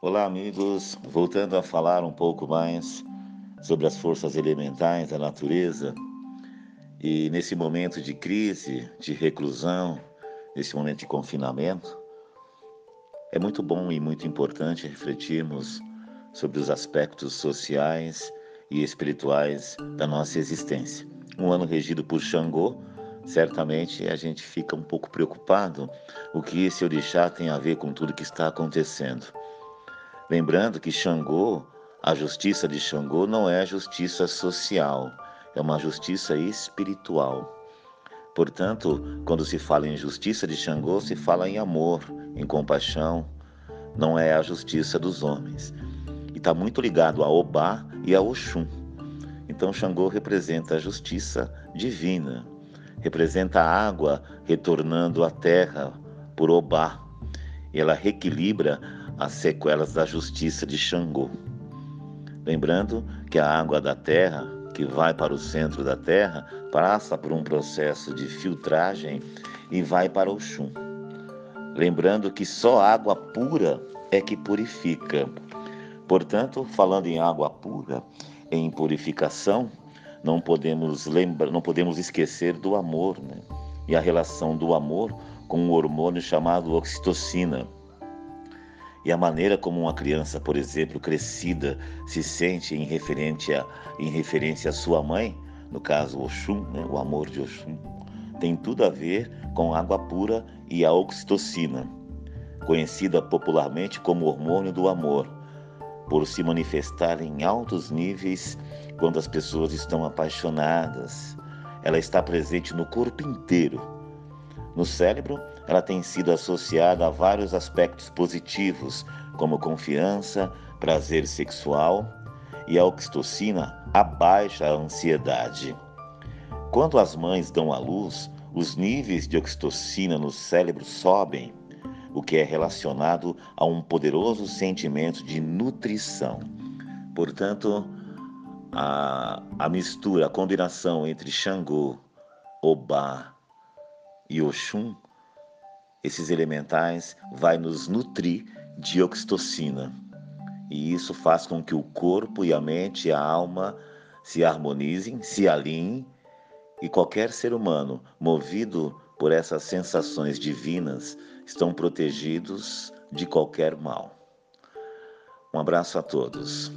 Olá, amigos. Voltando a falar um pouco mais sobre as forças elementais da natureza e nesse momento de crise, de reclusão, nesse momento de confinamento, é muito bom e muito importante refletirmos sobre os aspectos sociais e espirituais da nossa existência. Um ano regido por Xangô, certamente a gente fica um pouco preocupado o que esse orixá tem a ver com tudo que está acontecendo. Lembrando que Xangô, a justiça de Xangô não é justiça social, é uma justiça espiritual. Portanto, quando se fala em justiça de Xangô, se fala em amor, em compaixão, não é a justiça dos homens. E está muito ligado a Obá e a Oxum. Então, Xangô representa a justiça divina, representa a água retornando à terra por Obá. Ela reequilibra as sequelas da justiça de Xangô. Lembrando que a água da terra, que vai para o centro da terra, passa por um processo de filtragem e vai para o chum. Lembrando que só água pura é que purifica. Portanto, falando em água pura, em purificação, não podemos lembrar, não podemos esquecer do amor, né? E a relação do amor com um hormônio chamado oxitocina e a maneira como uma criança, por exemplo, crescida, se sente em, em referência à sua mãe, no caso Oxum, né, o amor de Oxum, tem tudo a ver com água pura e a oxitocina, conhecida popularmente como hormônio do amor, por se manifestar em altos níveis quando as pessoas estão apaixonadas. Ela está presente no corpo inteiro no cérebro, ela tem sido associada a vários aspectos positivos, como confiança, prazer sexual, e a oxitocina abaixa a ansiedade. Quando as mães dão à luz, os níveis de oxitocina no cérebro sobem, o que é relacionado a um poderoso sentimento de nutrição. Portanto, a, a mistura, a combinação entre Xangô, Obá e Oxum, esses elementais vai nos nutrir de oxitocina. E isso faz com que o corpo e a mente e a alma se harmonizem, se alinhem e qualquer ser humano movido por essas sensações divinas estão protegidos de qualquer mal. Um abraço a todos.